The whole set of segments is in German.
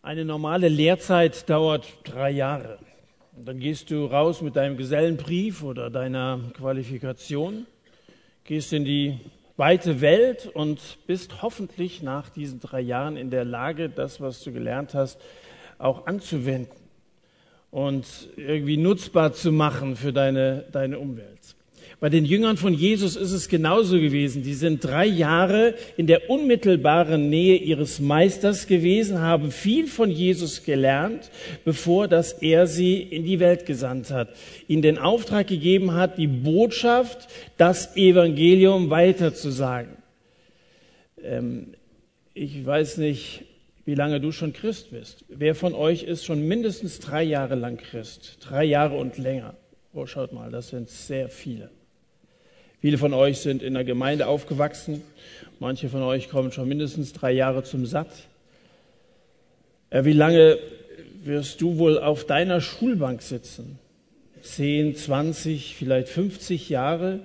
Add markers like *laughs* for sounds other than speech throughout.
Eine normale Lehrzeit dauert drei Jahre. Und dann gehst du raus mit deinem Gesellenbrief oder deiner Qualifikation, gehst in die weite Welt und bist hoffentlich nach diesen drei Jahren in der Lage, das, was du gelernt hast, auch anzuwenden und irgendwie nutzbar zu machen für deine, deine Umwelt. Bei den Jüngern von Jesus ist es genauso gewesen. Die sind drei Jahre in der unmittelbaren Nähe ihres Meisters gewesen, haben viel von Jesus gelernt, bevor dass er sie in die Welt gesandt hat, ihnen den Auftrag gegeben hat, die Botschaft, das Evangelium weiterzusagen. Ähm, ich weiß nicht, wie lange du schon Christ bist. Wer von euch ist schon mindestens drei Jahre lang Christ? Drei Jahre und länger. Oh, schaut mal, das sind sehr viele. Viele von euch sind in der Gemeinde aufgewachsen. Manche von euch kommen schon mindestens drei Jahre zum Satt. Wie lange wirst du wohl auf deiner Schulbank sitzen? Zehn, zwanzig, vielleicht 50 Jahre,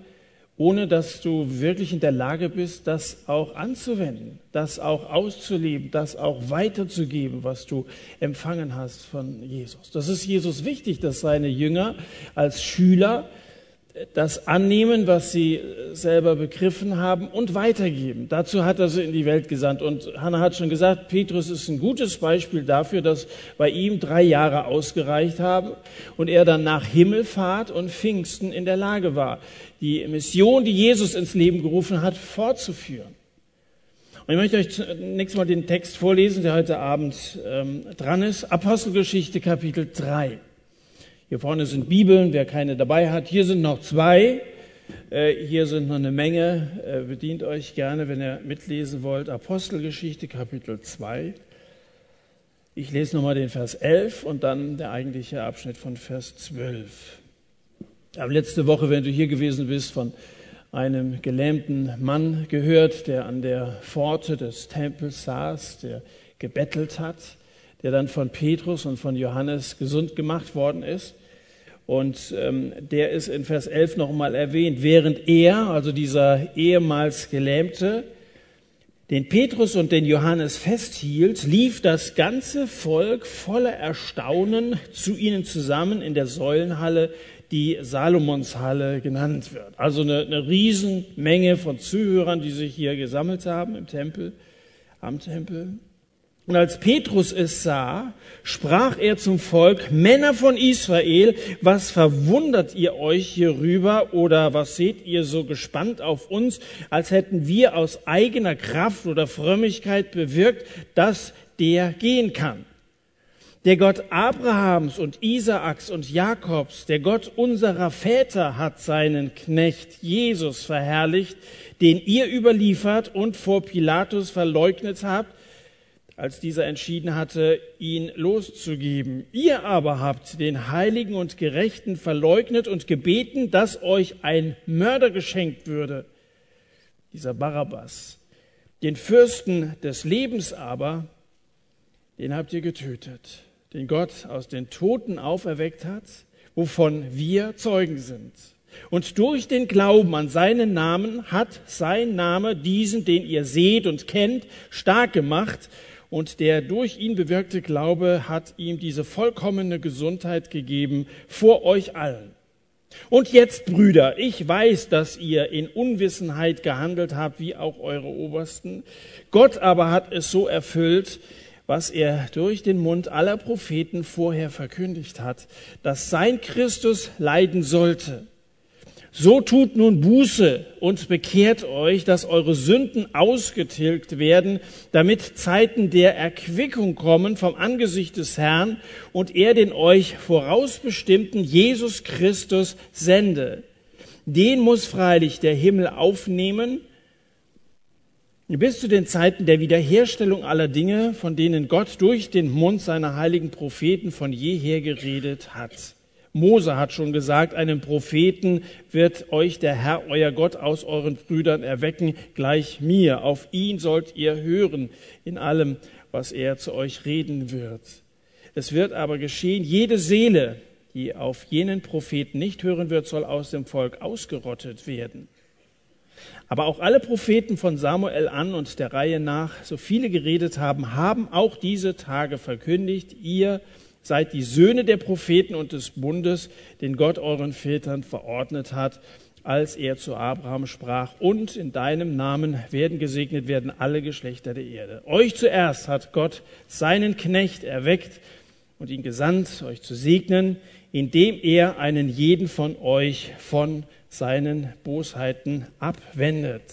ohne dass du wirklich in der Lage bist, das auch anzuwenden, das auch auszuleben, das auch weiterzugeben, was du empfangen hast von Jesus. Das ist Jesus wichtig, dass seine Jünger als Schüler das annehmen, was sie selber begriffen haben und weitergeben. Dazu hat er sie in die Welt gesandt. Und Hannah hat schon gesagt, Petrus ist ein gutes Beispiel dafür, dass bei ihm drei Jahre ausgereicht haben und er dann nach Himmelfahrt und Pfingsten in der Lage war, die Mission, die Jesus ins Leben gerufen hat, fortzuführen. Und ich möchte euch zunächst mal den Text vorlesen, der heute Abend ähm, dran ist. Apostelgeschichte Kapitel 3. Hier vorne sind Bibeln, wer keine dabei hat. Hier sind noch zwei. Äh, hier sind noch eine Menge. Äh, bedient euch gerne, wenn ihr mitlesen wollt. Apostelgeschichte, Kapitel 2. Ich lese nochmal den Vers 11 und dann der eigentliche Abschnitt von Vers 12. Ich habe letzte Woche, wenn du hier gewesen bist, von einem gelähmten Mann gehört, der an der Pforte des Tempels saß, der gebettelt hat, der dann von Petrus und von Johannes gesund gemacht worden ist. Und ähm, der ist in Vers 11 nochmal erwähnt, während er, also dieser ehemals Gelähmte, den Petrus und den Johannes festhielt, lief das ganze Volk voller Erstaunen zu ihnen zusammen in der Säulenhalle, die Salomonshalle genannt wird. Also eine, eine Riesenmenge von Zuhörern, die sich hier gesammelt haben im Tempel, am Tempel. Und als Petrus es sah, sprach er zum Volk, Männer von Israel, was verwundert ihr euch hierüber oder was seht ihr so gespannt auf uns, als hätten wir aus eigener Kraft oder Frömmigkeit bewirkt, dass der gehen kann? Der Gott Abrahams und Isaaks und Jakobs, der Gott unserer Väter hat seinen Knecht Jesus verherrlicht, den ihr überliefert und vor Pilatus verleugnet habt, als dieser entschieden hatte, ihn loszugeben. Ihr aber habt den Heiligen und Gerechten verleugnet und gebeten, dass euch ein Mörder geschenkt würde, dieser Barabbas. Den Fürsten des Lebens aber, den habt ihr getötet, den Gott aus den Toten auferweckt hat, wovon wir Zeugen sind. Und durch den Glauben an seinen Namen hat sein Name diesen, den ihr seht und kennt, stark gemacht und der durch ihn bewirkte Glaube hat ihm diese vollkommene Gesundheit gegeben vor euch allen. Und jetzt, Brüder, ich weiß, dass ihr in Unwissenheit gehandelt habt, wie auch eure Obersten. Gott aber hat es so erfüllt, was er durch den Mund aller Propheten vorher verkündigt hat, dass sein Christus leiden sollte so tut nun Buße und bekehrt euch, dass eure Sünden ausgetilgt werden, damit Zeiten der Erquickung kommen vom Angesicht des Herrn und er den euch vorausbestimmten Jesus Christus sende. Den muss freilich der Himmel aufnehmen, bis zu den Zeiten der Wiederherstellung aller Dinge, von denen Gott durch den Mund seiner heiligen Propheten von jeher geredet hat. Mose hat schon gesagt, einen Propheten wird euch der Herr, euer Gott, aus euren Brüdern erwecken, gleich mir. Auf ihn sollt ihr hören in allem, was er zu euch reden wird. Es wird aber geschehen, jede Seele, die auf jenen Propheten nicht hören wird, soll aus dem Volk ausgerottet werden. Aber auch alle Propheten von Samuel an und der Reihe nach, so viele geredet haben, haben auch diese Tage verkündigt, ihr seid die Söhne der Propheten und des Bundes, den Gott euren Vätern verordnet hat, als er zu Abraham sprach, und in deinem Namen werden gesegnet werden alle Geschlechter der Erde. Euch zuerst hat Gott seinen Knecht erweckt und ihn gesandt, euch zu segnen, indem er einen jeden von euch von seinen Bosheiten abwendet.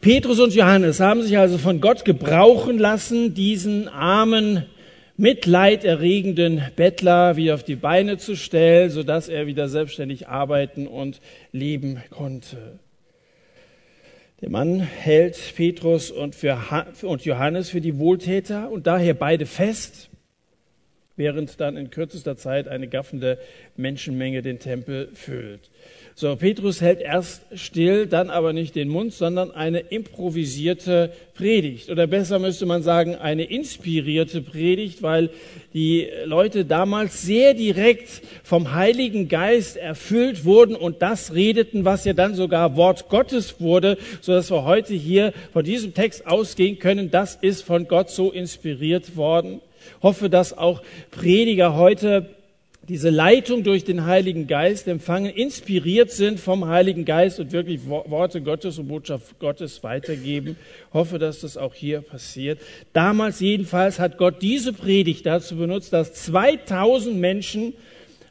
Petrus und Johannes haben sich also von Gott gebrauchen lassen, diesen armen, mitleiderregenden Bettler wieder auf die Beine zu stellen, sodass er wieder selbstständig arbeiten und leben konnte. Der Mann hält Petrus und, Johannes für die Wohltäter und daher beide fest während dann in kürzester Zeit eine gaffende Menschenmenge den Tempel füllt. So, Petrus hält erst still, dann aber nicht den Mund, sondern eine improvisierte Predigt. Oder besser müsste man sagen, eine inspirierte Predigt, weil die Leute damals sehr direkt vom Heiligen Geist erfüllt wurden und das redeten, was ja dann sogar Wort Gottes wurde, so dass wir heute hier von diesem Text ausgehen können, das ist von Gott so inspiriert worden hoffe, dass auch Prediger heute diese Leitung durch den Heiligen Geist empfangen, inspiriert sind vom Heiligen Geist und wirklich Worte Gottes und Botschaft Gottes weitergeben. Hoffe, dass das auch hier passiert. Damals jedenfalls hat Gott diese Predigt dazu benutzt, dass 2000 Menschen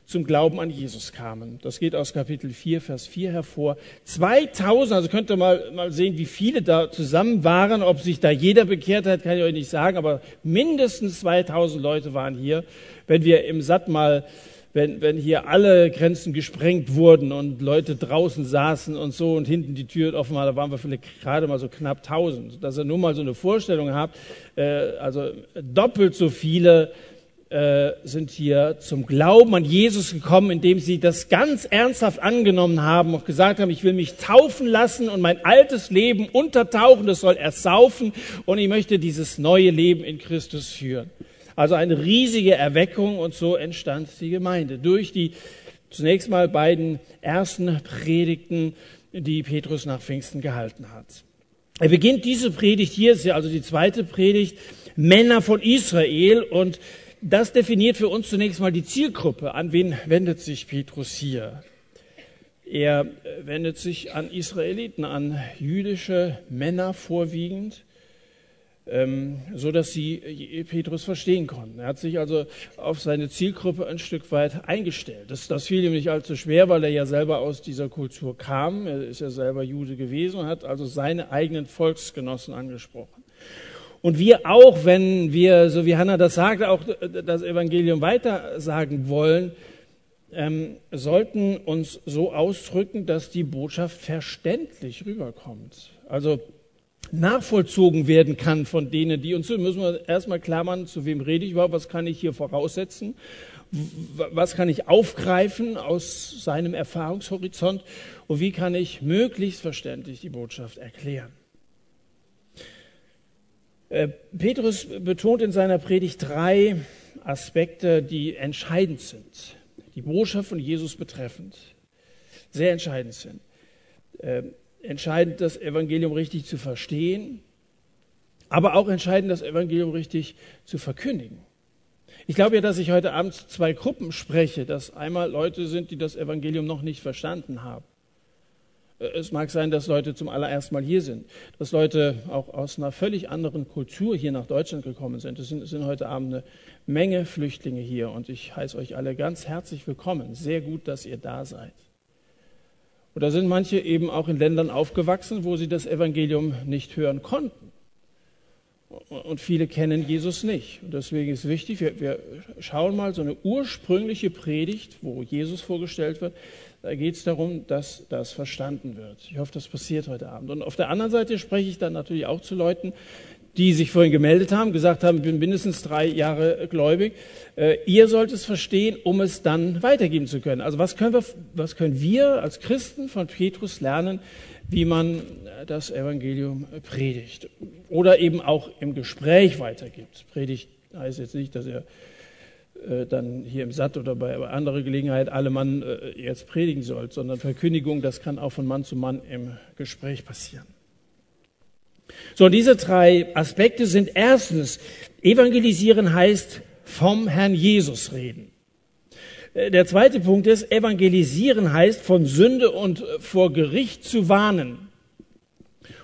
zum Glauben an Jesus kamen. Das geht aus Kapitel 4, Vers 4 hervor. 2000, also könnt ihr mal, mal sehen, wie viele da zusammen waren. Ob sich da jeder bekehrt hat, kann ich euch nicht sagen, aber mindestens 2000 Leute waren hier. Wenn wir im Satt mal wenn, wenn hier alle Grenzen gesprengt wurden und Leute draußen saßen und so und hinten die Tür offen war, da waren wir vielleicht gerade mal so knapp 1000. Dass ihr nur mal so eine Vorstellung habt, äh, also doppelt so viele äh, sind hier zum Glauben an Jesus gekommen, indem sie das ganz ernsthaft angenommen haben und gesagt haben, ich will mich taufen lassen und mein altes Leben untertauchen, das soll ersaufen und ich möchte dieses neue Leben in Christus führen. Also eine riesige Erweckung und so entstand die Gemeinde durch die zunächst mal beiden ersten Predigten, die Petrus nach Pfingsten gehalten hat. Er beginnt diese Predigt hier, ist ja also die zweite Predigt, Männer von Israel und das definiert für uns zunächst mal die Zielgruppe. An wen wendet sich Petrus hier? Er äh, wendet sich an Israeliten, an jüdische Männer vorwiegend, ähm, so dass sie Petrus verstehen konnten. Er hat sich also auf seine Zielgruppe ein Stück weit eingestellt. Das, das fiel ihm nicht allzu schwer, weil er ja selber aus dieser Kultur kam. Er ist ja selber Jude gewesen und hat also seine eigenen Volksgenossen angesprochen. Und wir auch, wenn wir, so wie Hannah das sagte, auch das Evangelium weitersagen wollen, ähm, sollten uns so ausdrücken, dass die Botschaft verständlich rüberkommt. Also nachvollzogen werden kann von denen, die uns, müssen wir erstmal klar machen, zu wem rede ich überhaupt, was kann ich hier voraussetzen, was kann ich aufgreifen aus seinem Erfahrungshorizont und wie kann ich möglichst verständlich die Botschaft erklären. Äh, Petrus betont in seiner Predigt drei Aspekte, die entscheidend sind, die Botschaft von Jesus betreffend, sehr entscheidend sind. Äh, entscheidend, das Evangelium richtig zu verstehen, aber auch entscheidend, das Evangelium richtig zu verkündigen. Ich glaube ja, dass ich heute Abend zwei Gruppen spreche, dass einmal Leute sind, die das Evangelium noch nicht verstanden haben es mag sein, dass Leute zum allerersten Mal hier sind, dass Leute auch aus einer völlig anderen Kultur hier nach Deutschland gekommen sind. Es sind, es sind heute Abend eine Menge Flüchtlinge hier und ich heiße euch alle ganz herzlich willkommen. Sehr gut, dass ihr da seid. Oder sind manche eben auch in Ländern aufgewachsen, wo sie das Evangelium nicht hören konnten. Und viele kennen Jesus nicht. Und deswegen ist wichtig, wir, wir schauen mal so eine ursprüngliche Predigt, wo Jesus vorgestellt wird. Da geht es darum, dass das verstanden wird. Ich hoffe, das passiert heute Abend. Und auf der anderen Seite spreche ich dann natürlich auch zu Leuten, die sich vorhin gemeldet haben, gesagt haben, ich bin mindestens drei Jahre gläubig. Äh, ihr sollt es verstehen, um es dann weitergeben zu können. Also was können wir, was können wir als Christen von Petrus lernen, wie man das Evangelium predigt oder eben auch im Gespräch weitergibt. Predigt heißt jetzt nicht, dass äh, dann hier im Satt oder bei anderer Gelegenheit alle Mann äh, jetzt predigen sollt, sondern Verkündigung, das kann auch von Mann zu Mann im Gespräch passieren. So, diese drei Aspekte sind erstens, evangelisieren heißt vom Herrn Jesus reden. Äh, der zweite Punkt ist, evangelisieren heißt von Sünde und vor Gericht zu warnen.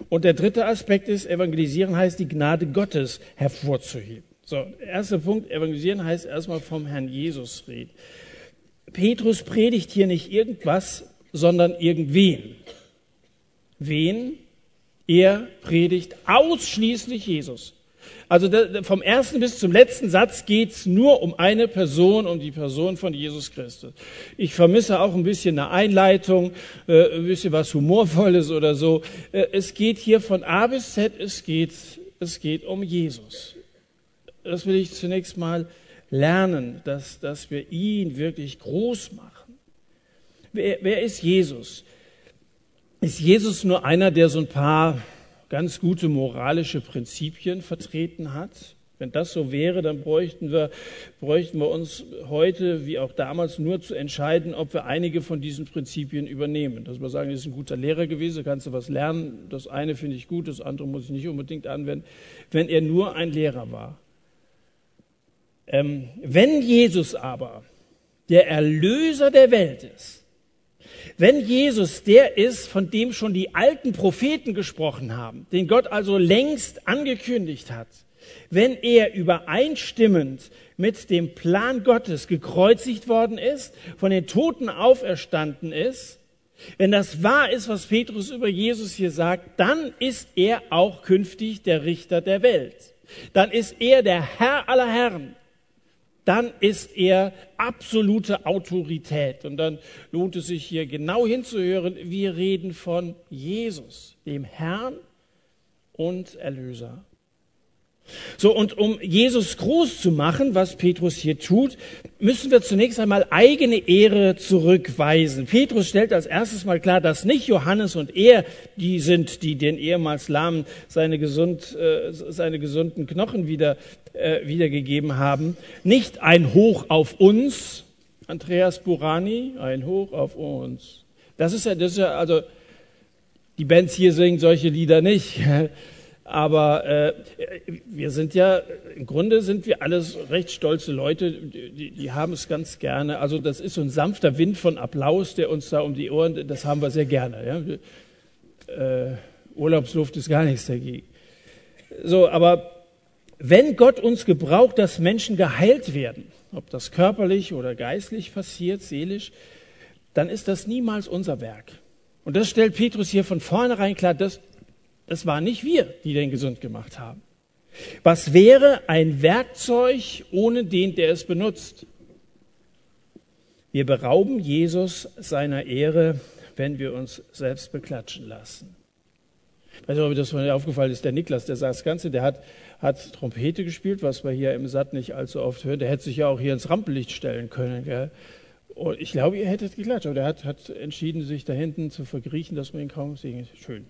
Und der dritte Aspekt ist, evangelisieren heißt die Gnade Gottes hervorzuheben. So, erster Punkt, evangelisieren heißt erstmal vom Herrn Jesus reden. Petrus predigt hier nicht irgendwas, sondern irgendwen. Wen? Er predigt ausschließlich Jesus. Also vom ersten bis zum letzten Satz geht's nur um eine Person, um die Person von Jesus Christus. Ich vermisse auch ein bisschen eine Einleitung, äh, ein bisschen was Humorvolles oder so. Äh, es geht hier von A bis Z, es geht, es geht um Jesus. Das will ich zunächst mal lernen, dass, dass wir ihn wirklich groß machen. Wer, wer ist Jesus? Ist Jesus nur einer, der so ein paar ganz gute moralische Prinzipien vertreten hat. Wenn das so wäre, dann bräuchten wir, bräuchten wir uns heute wie auch damals nur zu entscheiden, ob wir einige von diesen Prinzipien übernehmen. Dass wir sagen, das ist ein guter Lehrer gewesen, kannst du was lernen. Das eine finde ich gut, das andere muss ich nicht unbedingt anwenden. Wenn er nur ein Lehrer war. Ähm, wenn Jesus aber der Erlöser der Welt ist, wenn Jesus der ist, von dem schon die alten Propheten gesprochen haben, den Gott also längst angekündigt hat, wenn er übereinstimmend mit dem Plan Gottes gekreuzigt worden ist, von den Toten auferstanden ist, wenn das wahr ist, was Petrus über Jesus hier sagt, dann ist er auch künftig der Richter der Welt. Dann ist er der Herr aller Herren dann ist er absolute Autorität. Und dann lohnt es sich hier genau hinzuhören. Wir reden von Jesus, dem Herrn und Erlöser. So, und um Jesus groß zu machen, was Petrus hier tut, müssen wir zunächst einmal eigene Ehre zurückweisen. Petrus stellt als erstes mal klar, dass nicht Johannes und er die sind, die den ehemals Lahmen seine, gesund, äh, seine gesunden Knochen wieder, äh, wiedergegeben haben. Nicht ein Hoch auf uns, Andreas Burani, ein Hoch auf uns. Das ist ja, das ist ja, also, die Bands hier singen solche Lieder nicht. *laughs* Aber äh, wir sind ja, im Grunde sind wir alles recht stolze Leute, die, die haben es ganz gerne. Also das ist so ein sanfter Wind von Applaus, der uns da um die Ohren, das haben wir sehr gerne. Ja? Äh, Urlaubsluft ist gar nichts dagegen. So, aber wenn Gott uns gebraucht, dass Menschen geheilt werden, ob das körperlich oder geistlich passiert, seelisch, dann ist das niemals unser Werk. Und das stellt Petrus hier von vornherein klar, das, das waren nicht wir, die den gesund gemacht haben. Was wäre ein Werkzeug ohne den, der es benutzt? Wir berauben Jesus seiner Ehre, wenn wir uns selbst beklatschen lassen. Ich weiß nicht, ob das von aufgefallen ist. Der Niklas, der sagt das Ganze, der hat, hat Trompete gespielt, was wir hier im Satt nicht allzu oft hören. Der hätte sich ja auch hier ins Rampenlicht stellen können. Gell? Und ich glaube, ihr hättet geklatscht, aber der hat, hat entschieden, sich da hinten zu verkriechen, dass man ihn kaum sehen. Schön.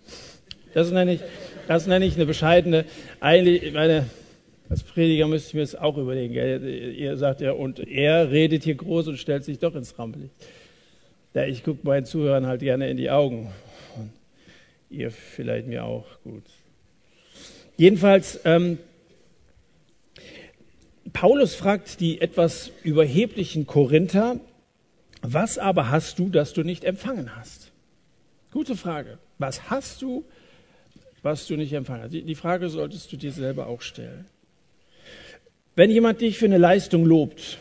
Das nenne ich, das nenne ich eine bescheidene, eigentlich, meine, als Prediger müsste ich mir das auch überlegen. Gell? Ihr sagt ja, und er redet hier groß und stellt sich doch ins Rampenlicht. Ja, ich gucke meinen Zuhörern halt gerne in die Augen. Und ihr vielleicht mir auch gut. Jedenfalls, ähm, Paulus fragt die etwas überheblichen Korinther, was aber hast du, das du nicht empfangen hast? Gute Frage. Was hast du, was du nicht empfangen hast. Die Frage solltest du dir selber auch stellen. Wenn jemand dich für eine Leistung lobt,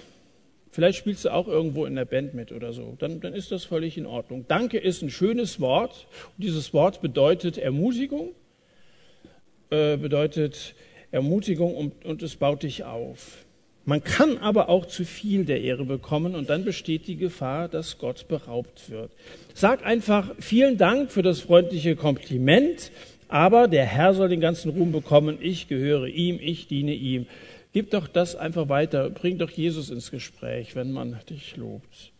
vielleicht spielst du auch irgendwo in der Band mit oder so, dann, dann ist das völlig in Ordnung. Danke ist ein schönes Wort. Und dieses Wort bedeutet Ermutigung, äh, bedeutet Ermutigung und, und es baut dich auf. Man kann aber auch zu viel der Ehre bekommen und dann besteht die Gefahr, dass Gott beraubt wird. Sag einfach vielen Dank für das freundliche Kompliment aber der Herr soll den ganzen Ruhm bekommen. Ich gehöre ihm, ich diene ihm. Gib doch das einfach weiter. Bring doch Jesus ins Gespräch, wenn man dich lobt.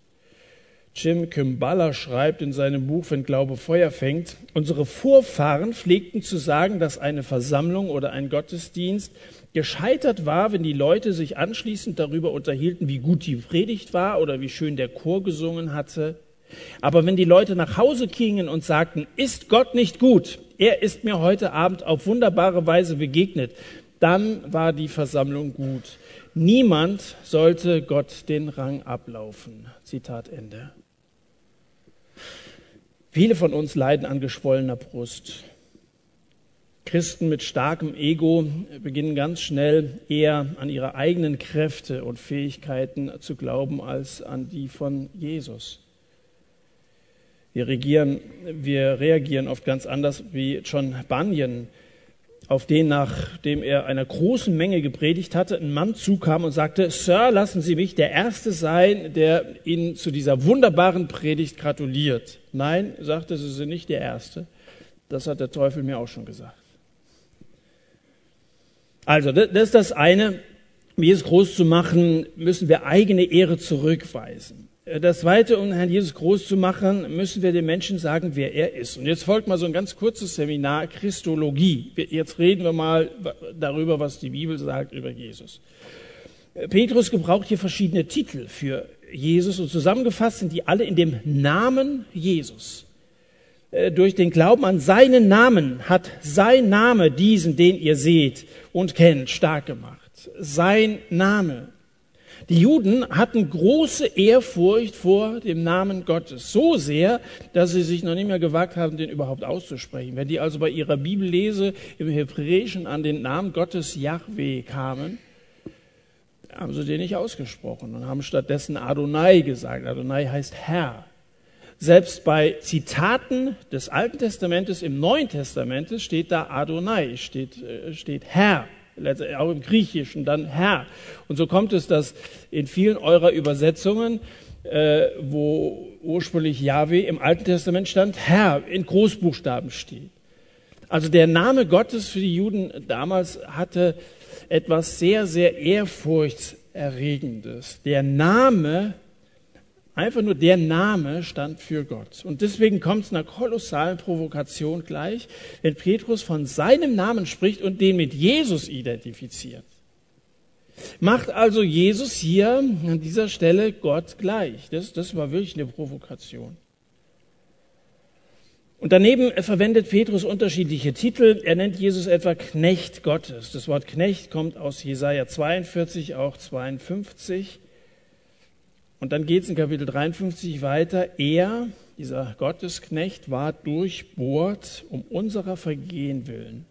Jim Kimballa schreibt in seinem Buch Wenn Glaube Feuer fängt, unsere Vorfahren pflegten zu sagen, dass eine Versammlung oder ein Gottesdienst gescheitert war, wenn die Leute sich anschließend darüber unterhielten, wie gut die Predigt war oder wie schön der Chor gesungen hatte. Aber wenn die Leute nach Hause gingen und sagten, ist Gott nicht gut? Er ist mir heute Abend auf wunderbare Weise begegnet. Dann war die Versammlung gut. Niemand sollte Gott den Rang ablaufen. Zitat Ende. Viele von uns leiden an geschwollener Brust. Christen mit starkem Ego beginnen ganz schnell eher an ihre eigenen Kräfte und Fähigkeiten zu glauben als an die von Jesus. Wir, regieren, wir reagieren oft ganz anders wie John Bunyan, auf den, nachdem er einer großen Menge gepredigt hatte, ein Mann zukam und sagte, Sir, lassen Sie mich der Erste sein, der Ihnen zu dieser wunderbaren Predigt gratuliert. Nein, sagte, Sie sind nicht der Erste. Das hat der Teufel mir auch schon gesagt. Also, das ist das eine. Um Jesus groß zu machen, müssen wir eigene Ehre zurückweisen. Das zweite, um Herrn Jesus groß zu machen, müssen wir den Menschen sagen, wer er ist. Und jetzt folgt mal so ein ganz kurzes Seminar Christologie. Jetzt reden wir mal darüber, was die Bibel sagt über Jesus. Petrus gebraucht hier verschiedene Titel für Jesus und zusammengefasst sind die alle in dem Namen Jesus. Äh, durch den Glauben an seinen Namen hat sein Name diesen, den ihr seht und kennt, stark gemacht. Sein Name. Die Juden hatten große Ehrfurcht vor dem Namen Gottes, so sehr, dass sie sich noch nicht mehr gewagt haben, den überhaupt auszusprechen. Wenn die also bei ihrer Bibellese im Hebräischen an den Namen Gottes Yahweh kamen, haben sie den nicht ausgesprochen und haben stattdessen Adonai gesagt. Adonai heißt Herr. Selbst bei Zitaten des Alten Testamentes im Neuen Testament steht da Adonai, steht, äh, steht Herr auch im Griechischen dann Herr. Und so kommt es, dass in vielen eurer Übersetzungen, äh, wo ursprünglich Yahweh im Alten Testament stand, Herr in Großbuchstaben steht. Also der Name Gottes für die Juden damals hatte etwas sehr, sehr Ehrfurchtserregendes. Der Name Einfach nur der Name stand für Gott. Und deswegen kommt es einer kolossalen Provokation gleich, wenn Petrus von seinem Namen spricht und den mit Jesus identifiziert. Macht also Jesus hier an dieser Stelle Gott gleich. Das, das war wirklich eine Provokation. Und daneben verwendet Petrus unterschiedliche Titel. Er nennt Jesus etwa Knecht Gottes. Das Wort Knecht kommt aus Jesaja 42, auch 52. Und dann geht es in Kapitel 53 weiter. Er, dieser Gottesknecht, war durchbohrt um unserer Vergehen willen.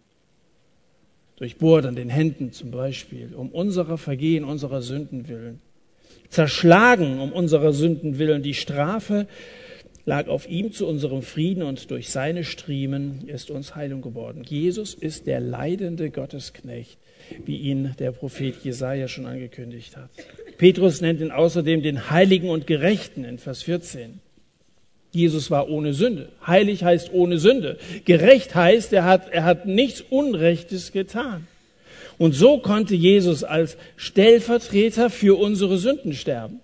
Durchbohrt an den Händen zum Beispiel, um unserer Vergehen, unserer Sünden willen. Zerschlagen um unserer Sünden willen. Die Strafe lag auf ihm zu unserem Frieden und durch seine Striemen ist uns Heilung geworden. Jesus ist der leidende Gottesknecht, wie ihn der Prophet Jesaja schon angekündigt hat. Petrus nennt ihn außerdem den Heiligen und Gerechten in Vers 14. Jesus war ohne Sünde. Heilig heißt ohne Sünde. Gerecht heißt, er hat, er hat nichts Unrechtes getan. Und so konnte Jesus als Stellvertreter für unsere Sünden sterben.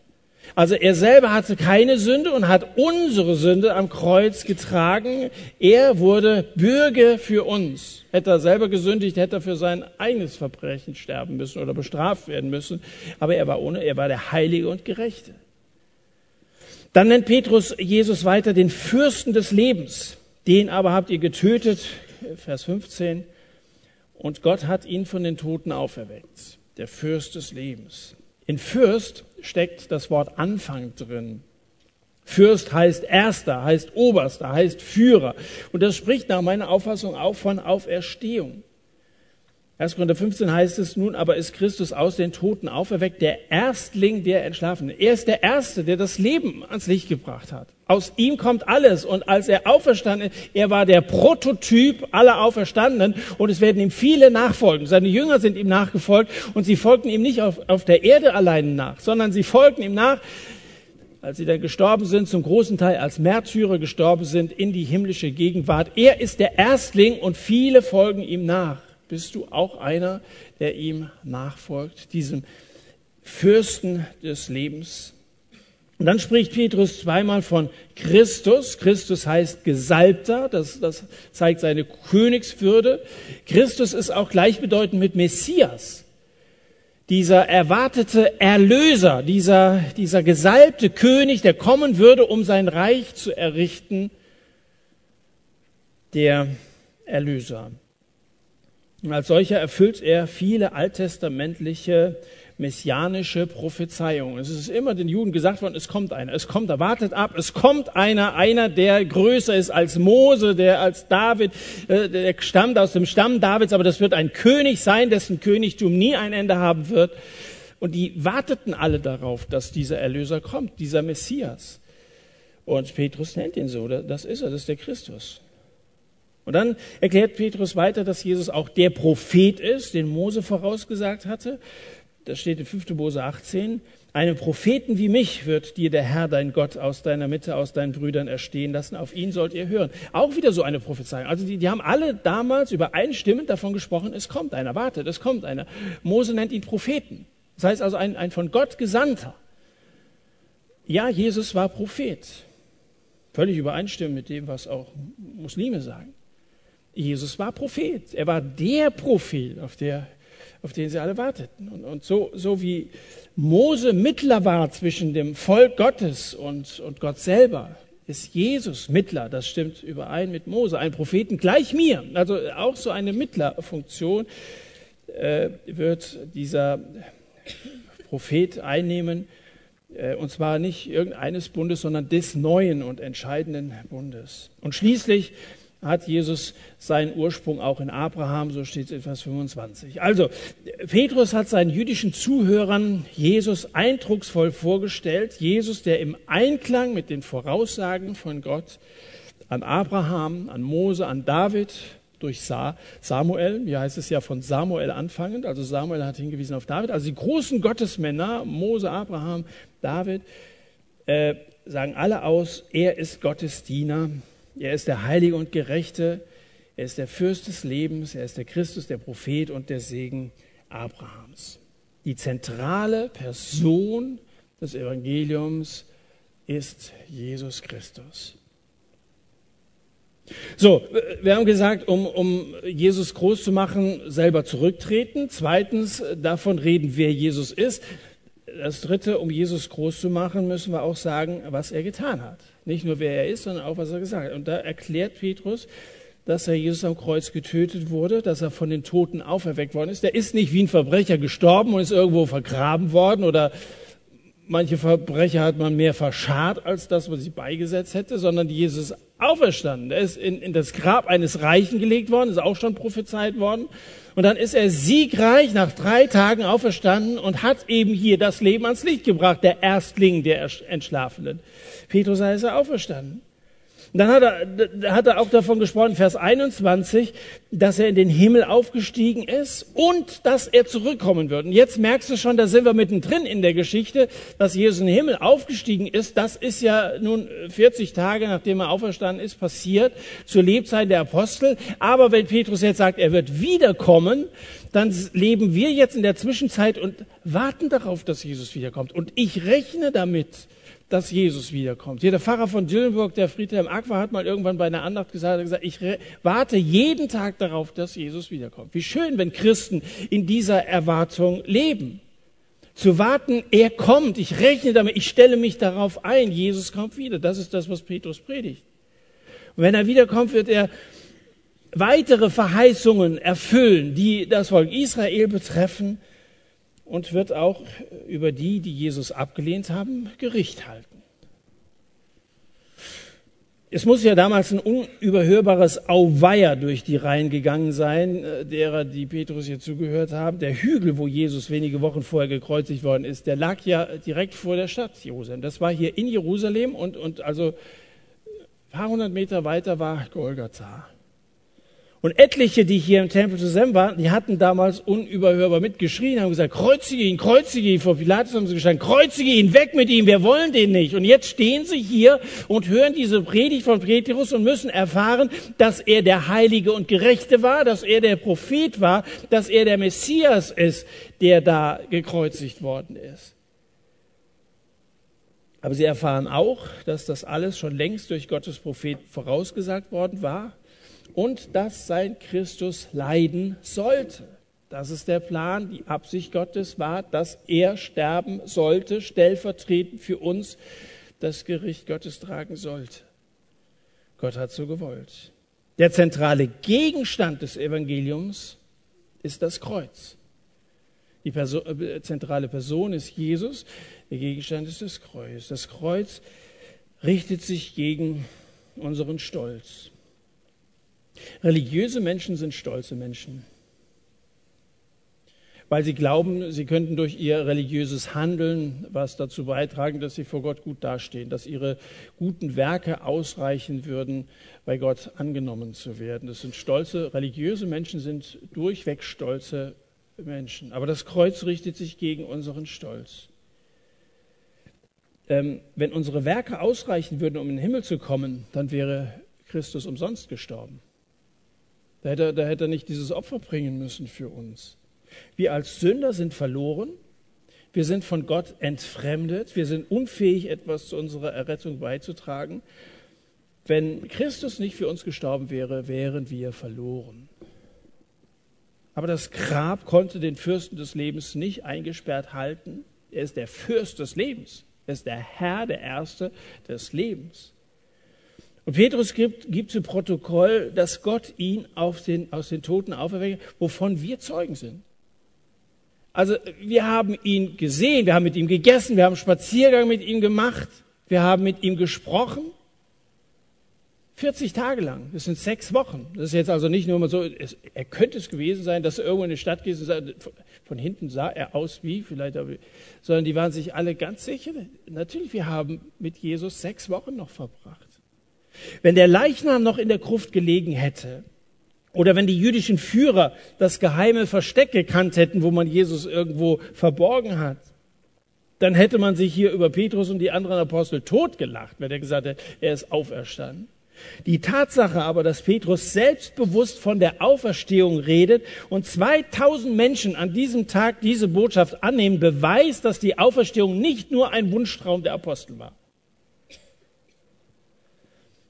Also er selber hatte keine Sünde und hat unsere Sünde am Kreuz getragen. Er wurde Bürger für uns. Hätte er selber gesündigt, hätte er für sein eigenes Verbrechen sterben müssen oder bestraft werden müssen. Aber er war ohne, er war der Heilige und Gerechte. Dann nennt Petrus Jesus weiter den Fürsten des Lebens. Den aber habt ihr getötet, Vers 15. Und Gott hat ihn von den Toten auferweckt. Der Fürst des Lebens. In Fürst steckt das Wort Anfang drin. Fürst heißt Erster, heißt Oberster, heißt Führer. Und das spricht nach meiner Auffassung auch von Auferstehung. 1. Korinther 15 heißt es, nun aber ist Christus aus den Toten auferweckt, der Erstling der Entschlafenen. Er ist der Erste, der das Leben ans Licht gebracht hat. Aus ihm kommt alles. Und als er auferstanden ist, er war der Prototyp aller Auferstandenen und es werden ihm viele nachfolgen. Seine Jünger sind ihm nachgefolgt und sie folgten ihm nicht auf, auf der Erde allein nach, sondern sie folgten ihm nach, als sie dann gestorben sind, zum großen Teil als Märtyrer gestorben sind, in die himmlische Gegenwart. Er ist der Erstling und viele folgen ihm nach. Bist du auch einer, der ihm nachfolgt, diesem Fürsten des Lebens? Und dann spricht Petrus zweimal von Christus. Christus heißt Gesalbter, das, das zeigt seine Königswürde. Christus ist auch gleichbedeutend mit Messias. Dieser erwartete Erlöser, dieser, dieser gesalbte König, der kommen würde, um sein Reich zu errichten, der Erlöser. Und als solcher erfüllt er viele alttestamentliche messianische Prophezeiung. Es ist immer den Juden gesagt worden, es kommt einer, es kommt, er wartet ab, es kommt einer, einer, der größer ist als Mose, der als David, äh, der stammt aus dem Stamm Davids, aber das wird ein König sein, dessen Königtum nie ein Ende haben wird. Und die warteten alle darauf, dass dieser Erlöser kommt, dieser Messias. Und Petrus nennt ihn so, das ist er, das ist der Christus. Und dann erklärt Petrus weiter, dass Jesus auch der Prophet ist, den Mose vorausgesagt hatte das steht in 5. Mose 18, einen Propheten wie mich wird dir der Herr, dein Gott, aus deiner Mitte, aus deinen Brüdern erstehen lassen. Auf ihn sollt ihr hören. Auch wieder so eine Prophezeiung. Also die, die haben alle damals übereinstimmend davon gesprochen, es kommt einer, wartet, es kommt einer. Mose nennt ihn Propheten. Das heißt also ein, ein von Gott Gesandter. Ja, Jesus war Prophet. Völlig übereinstimmend mit dem, was auch Muslime sagen. Jesus war Prophet. Er war der Prophet, auf der auf den sie alle warteten. Und, und so, so wie Mose Mittler war zwischen dem Volk Gottes und, und Gott selber, ist Jesus Mittler. Das stimmt überein mit Mose, ein Propheten gleich mir. Also auch so eine Mittlerfunktion äh, wird dieser Prophet einnehmen. Äh, und zwar nicht irgendeines Bundes, sondern des neuen und entscheidenden Bundes. Und schließlich hat Jesus seinen Ursprung auch in Abraham, so steht es in Vers 25. Also, Petrus hat seinen jüdischen Zuhörern Jesus eindrucksvoll vorgestellt. Jesus, der im Einklang mit den Voraussagen von Gott an Abraham, an Mose, an David, durch Samuel, hier heißt es ja von Samuel anfangend, also Samuel hat hingewiesen auf David, also die großen Gottesmänner, Mose, Abraham, David, äh, sagen alle aus, er ist Gottes Diener, er ist der Heilige und Gerechte. Er ist der Fürst des Lebens. Er ist der Christus, der Prophet und der Segen Abrahams. Die zentrale Person des Evangeliums ist Jesus Christus. So, wir haben gesagt, um, um Jesus groß zu machen, selber zurücktreten. Zweitens, davon reden, wer Jesus ist. Das dritte, um Jesus groß zu machen, müssen wir auch sagen, was er getan hat. Nicht nur wer er ist, sondern auch was er gesagt hat. Und da erklärt Petrus, dass er Jesus am Kreuz getötet wurde, dass er von den Toten auferweckt worden ist. Der ist nicht wie ein Verbrecher gestorben und ist irgendwo vergraben worden oder manche Verbrecher hat man mehr verscharrt als das, was sie beigesetzt hätte, sondern Jesus ist auferstanden. Er ist in, in das Grab eines Reichen gelegt worden, ist auch schon prophezeit worden. Und dann ist er siegreich nach drei Tagen auferstanden und hat eben hier das Leben ans Licht gebracht, der Erstling der Entschlafenen. Petrus ist er auferstanden. Dann hat er, hat er auch davon gesprochen, Vers 21, dass er in den Himmel aufgestiegen ist und dass er zurückkommen wird. Und jetzt merkst du schon, da sind wir mittendrin in der Geschichte, dass Jesus in den Himmel aufgestiegen ist. Das ist ja nun 40 Tage, nachdem er auferstanden ist, passiert, zur Lebzeit der Apostel. Aber wenn Petrus jetzt sagt, er wird wiederkommen, dann leben wir jetzt in der Zwischenzeit und warten darauf, dass Jesus wiederkommt. Und ich rechne damit, dass Jesus wiederkommt. Hier der Pfarrer von Dillenburg, der Friedhelm Aqua, hat mal irgendwann bei einer Andacht gesagt, gesagt, ich warte jeden Tag darauf, dass Jesus wiederkommt. Wie schön, wenn Christen in dieser Erwartung leben. Zu warten, er kommt, ich rechne damit, ich stelle mich darauf ein, Jesus kommt wieder. Das ist das, was Petrus predigt. Und wenn er wiederkommt, wird er weitere Verheißungen erfüllen, die das Volk Israel betreffen und wird auch über die, die Jesus abgelehnt haben, Gericht halten. Es muss ja damals ein unüberhörbares Auweier durch die Reihen gegangen sein, äh, derer, die Petrus hier zugehört haben. Der Hügel, wo Jesus wenige Wochen vorher gekreuzigt worden ist, der lag ja direkt vor der Stadt Jerusalem. Das war hier in Jerusalem und, und also ein paar hundert Meter weiter war Golgatha. Und etliche, die hier im Tempel zusammen waren, die hatten damals unüberhörbar mitgeschrien, haben gesagt, kreuzige ihn, kreuzige ihn. Vor Pilatus haben sie gestanden, kreuzige ihn, weg mit ihm, wir wollen den nicht. Und jetzt stehen sie hier und hören diese Predigt von Petrus und müssen erfahren, dass er der Heilige und Gerechte war, dass er der Prophet war, dass er der Messias ist, der da gekreuzigt worden ist. Aber sie erfahren auch, dass das alles schon längst durch Gottes Prophet vorausgesagt worden war und dass sein Christus leiden sollte. Das ist der Plan, die Absicht Gottes war, dass er sterben sollte, stellvertretend für uns das Gericht Gottes tragen sollte. Gott hat so gewollt. Der zentrale Gegenstand des Evangeliums ist das Kreuz. Die Person, äh, zentrale Person ist Jesus, der Gegenstand ist das Kreuz. Das Kreuz richtet sich gegen unseren Stolz. Religiöse Menschen sind stolze Menschen weil sie glauben, sie könnten durch ihr religiöses Handeln was dazu beitragen, dass sie vor Gott gut dastehen, dass ihre guten Werke ausreichen würden, bei Gott angenommen zu werden. Das sind stolze, religiöse Menschen sind durchweg stolze Menschen. Aber das Kreuz richtet sich gegen unseren Stolz. Ähm, wenn unsere Werke ausreichen würden, um in den Himmel zu kommen, dann wäre Christus umsonst gestorben. Da hätte, da hätte er nicht dieses Opfer bringen müssen für uns. Wir als Sünder sind verloren. Wir sind von Gott entfremdet. Wir sind unfähig, etwas zu unserer Errettung beizutragen. Wenn Christus nicht für uns gestorben wäre, wären wir verloren. Aber das Grab konnte den Fürsten des Lebens nicht eingesperrt halten. Er ist der Fürst des Lebens. Er ist der Herr, der Erste des Lebens. Und Petrus gibt, gibt zu Protokoll, dass Gott ihn den, aus den Toten auferweckt, wovon wir Zeugen sind. Also wir haben ihn gesehen, wir haben mit ihm gegessen, wir haben Spaziergang mit ihm gemacht, wir haben mit ihm gesprochen. 40 Tage lang, das sind sechs Wochen. Das ist jetzt also nicht nur mal so, es, er könnte es gewesen sein, dass er irgendwo in die Stadt geht und sagt, von hinten sah er aus wie, vielleicht, aber, sondern die waren sich alle ganz sicher. Natürlich, wir haben mit Jesus sechs Wochen noch verbracht. Wenn der Leichnam noch in der Gruft gelegen hätte, oder wenn die jüdischen Führer das geheime Versteck gekannt hätten, wo man Jesus irgendwo verborgen hat, dann hätte man sich hier über Petrus und die anderen Apostel totgelacht, wenn er gesagt hätte, er ist auferstanden. Die Tatsache aber, dass Petrus selbstbewusst von der Auferstehung redet und 2000 Menschen an diesem Tag diese Botschaft annehmen, beweist, dass die Auferstehung nicht nur ein Wunschtraum der Apostel war.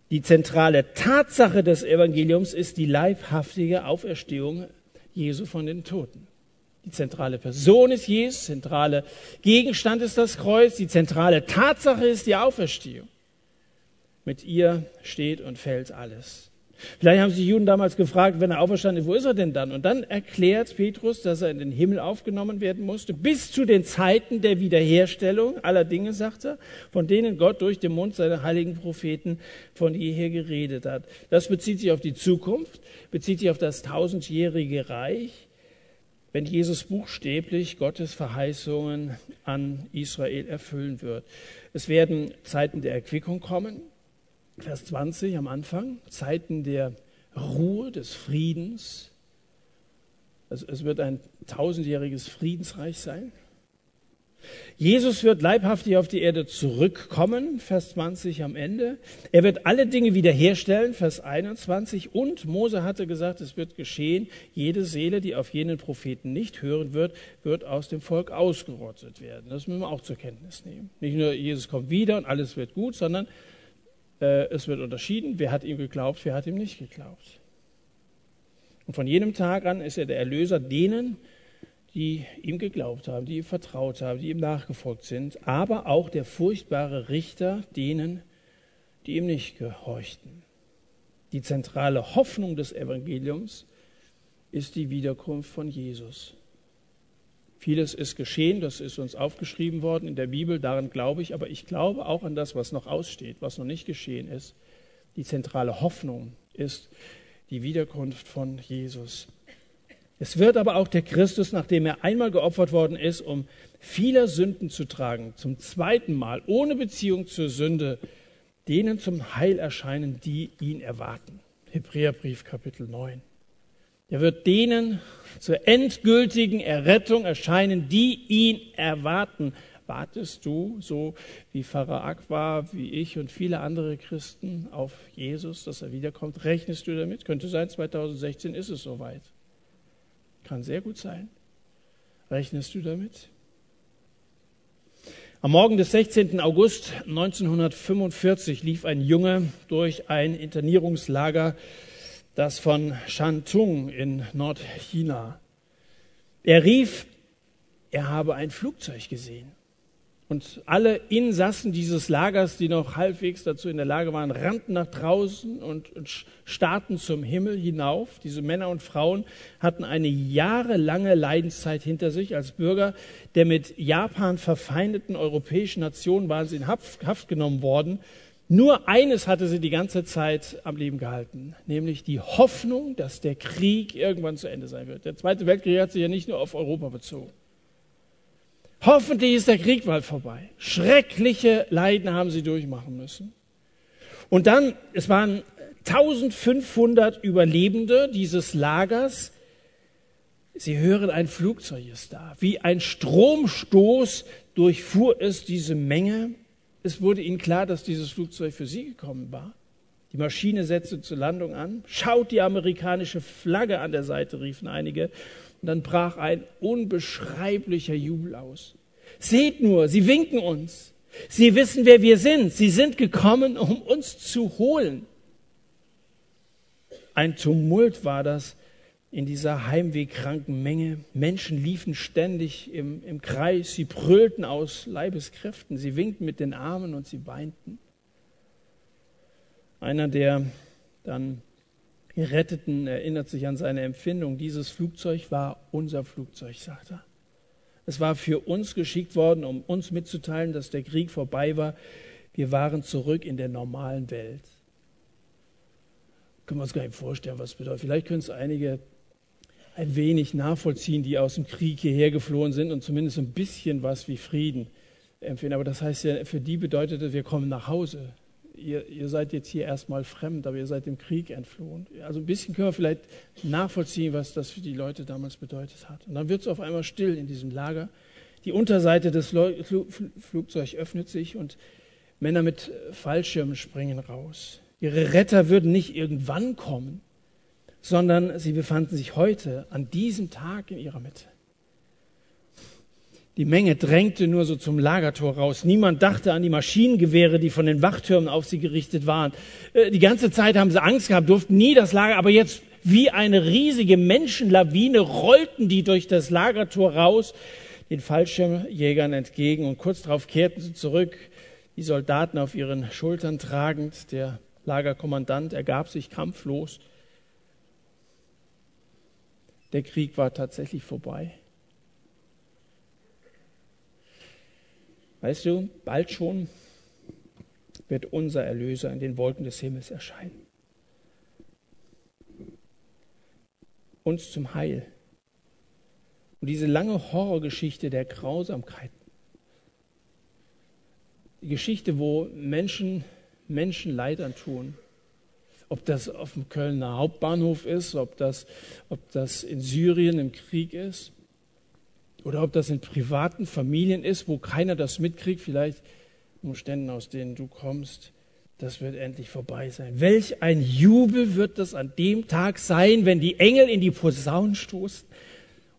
Die zentrale Tatsache des Evangeliums ist die leibhaftige Auferstehung Jesu von den Toten. Die zentrale Person ist Jesus, zentrale Gegenstand ist das Kreuz, die zentrale Tatsache ist die Auferstehung. Mit ihr steht und fällt alles. Vielleicht haben sich Juden damals gefragt, wenn er auferstanden ist, wo ist er denn dann? Und dann erklärt Petrus, dass er in den Himmel aufgenommen werden musste, bis zu den Zeiten der Wiederherstellung aller Dinge, sagt er, von denen Gott durch den Mund seiner heiligen Propheten von jeher geredet hat. Das bezieht sich auf die Zukunft, bezieht sich auf das tausendjährige Reich, wenn Jesus buchstäblich Gottes Verheißungen an Israel erfüllen wird. Es werden Zeiten der Erquickung kommen, Vers 20 am Anfang, Zeiten der Ruhe, des Friedens. Also es wird ein tausendjähriges Friedensreich sein. Jesus wird leibhaftig auf die Erde zurückkommen, Vers 20 am Ende. Er wird alle Dinge wiederherstellen, Vers 21. Und Mose hatte gesagt, es wird geschehen, jede Seele, die auf jenen Propheten nicht hören wird, wird aus dem Volk ausgerottet werden. Das müssen wir auch zur Kenntnis nehmen. Nicht nur Jesus kommt wieder und alles wird gut, sondern es wird unterschieden, wer hat ihm geglaubt, wer hat ihm nicht geglaubt. Und von jenem Tag an ist er der Erlöser denen, die ihm geglaubt haben, die ihm vertraut haben, die ihm nachgefolgt sind, aber auch der furchtbare Richter denen, die ihm nicht gehorchten. Die zentrale Hoffnung des Evangeliums ist die Wiederkunft von Jesus. Vieles ist geschehen, das ist uns aufgeschrieben worden in der Bibel, daran glaube ich, aber ich glaube auch an das, was noch aussteht, was noch nicht geschehen ist. Die zentrale Hoffnung ist die Wiederkunft von Jesus. Es wird aber auch der Christus, nachdem er einmal geopfert worden ist, um vieler Sünden zu tragen, zum zweiten Mal, ohne Beziehung zur Sünde, denen zum Heil erscheinen, die ihn erwarten. Hebräerbrief Kapitel 9. Er wird denen zur endgültigen Errettung erscheinen, die ihn erwarten. Wartest du, so wie Pfarrer Aqua, wie ich und viele andere Christen, auf Jesus, dass er wiederkommt? Rechnest du damit? Könnte sein, 2016 ist es soweit. Kann sehr gut sein. Rechnest du damit? Am Morgen des 16. August 1945 lief ein Junge durch ein Internierungslager, das von Shantung in Nordchina. Er rief, er habe ein Flugzeug gesehen. Und alle Insassen dieses Lagers, die noch halbwegs dazu in der Lage waren, rannten nach draußen und, starrten zum Himmel hinauf. Diese Männer und Frauen hatten eine jahrelange Leidenszeit hinter sich als Bürger der mit Japan verfeindeten europäischen Nationen waren sie in Haft genommen worden. Nur eines hatte sie die ganze Zeit am Leben gehalten, nämlich die Hoffnung, dass der Krieg irgendwann zu Ende sein wird. Der Zweite Weltkrieg hat sich ja nicht nur auf Europa bezogen. Hoffentlich ist der Krieg bald vorbei. Schreckliche Leiden haben sie durchmachen müssen. Und dann, es waren 1500 Überlebende dieses Lagers. Sie hören, ein Flugzeug ist da. Wie ein Stromstoß durchfuhr es diese Menge. Es wurde ihnen klar, dass dieses Flugzeug für sie gekommen war. Die Maschine setzte zur Landung an. Schaut die amerikanische Flagge an der Seite, riefen einige. Und dann brach ein unbeschreiblicher Jubel aus. Seht nur, sie winken uns. Sie wissen, wer wir sind. Sie sind gekommen, um uns zu holen. Ein Tumult war das in dieser heimwegkranken Menge. Menschen liefen ständig im, im Kreis. Sie brüllten aus Leibeskräften. Sie winkten mit den Armen und sie weinten. Einer der dann Geretteten erinnert sich an seine Empfindung. Dieses Flugzeug war unser Flugzeug, sagt er. Es war für uns geschickt worden, um uns mitzuteilen, dass der Krieg vorbei war. Wir waren zurück in der normalen Welt. Können wir uns gar nicht vorstellen, was das bedeutet. Vielleicht können es einige ein wenig nachvollziehen, die aus dem Krieg hierher geflohen sind und zumindest ein bisschen was wie Frieden empfinden. Aber das heißt ja, für die bedeutet es, wir kommen nach Hause ihr, ihr seid jetzt hier erstmal fremd, aber ihr seid dem Krieg entflohen. Also ein bisschen können wir vielleicht nachvollziehen, was das für die Leute damals bedeutet hat. Und dann wird es auf einmal still in diesem Lager. Die Unterseite des Flugzeugs öffnet sich und Männer mit Fallschirmen springen raus. Ihre Retter würden nicht irgendwann kommen, sondern sie befanden sich heute, an diesem Tag in ihrer Mitte. Die Menge drängte nur so zum Lagertor raus. Niemand dachte an die Maschinengewehre, die von den Wachtürmen auf sie gerichtet waren. Äh, die ganze Zeit haben sie Angst gehabt, durften nie das Lager, aber jetzt wie eine riesige Menschenlawine rollten die durch das Lagertor raus, den Fallschirmjägern entgegen und kurz darauf kehrten sie zurück, die Soldaten auf ihren Schultern tragend. Der Lagerkommandant ergab sich kampflos. Der Krieg war tatsächlich vorbei. Weißt du, bald schon wird unser Erlöser in den Wolken des Himmels erscheinen. Uns zum Heil. Und diese lange Horrorgeschichte der Grausamkeit, die Geschichte, wo Menschen Menschen Leid antun, ob das auf dem Kölner Hauptbahnhof ist, ob das, ob das in Syrien im Krieg ist, oder ob das in privaten Familien ist, wo keiner das mitkriegt, vielleicht Umständen, aus denen du kommst. Das wird endlich vorbei sein. Welch ein Jubel wird das an dem Tag sein, wenn die Engel in die Posaunen stoßen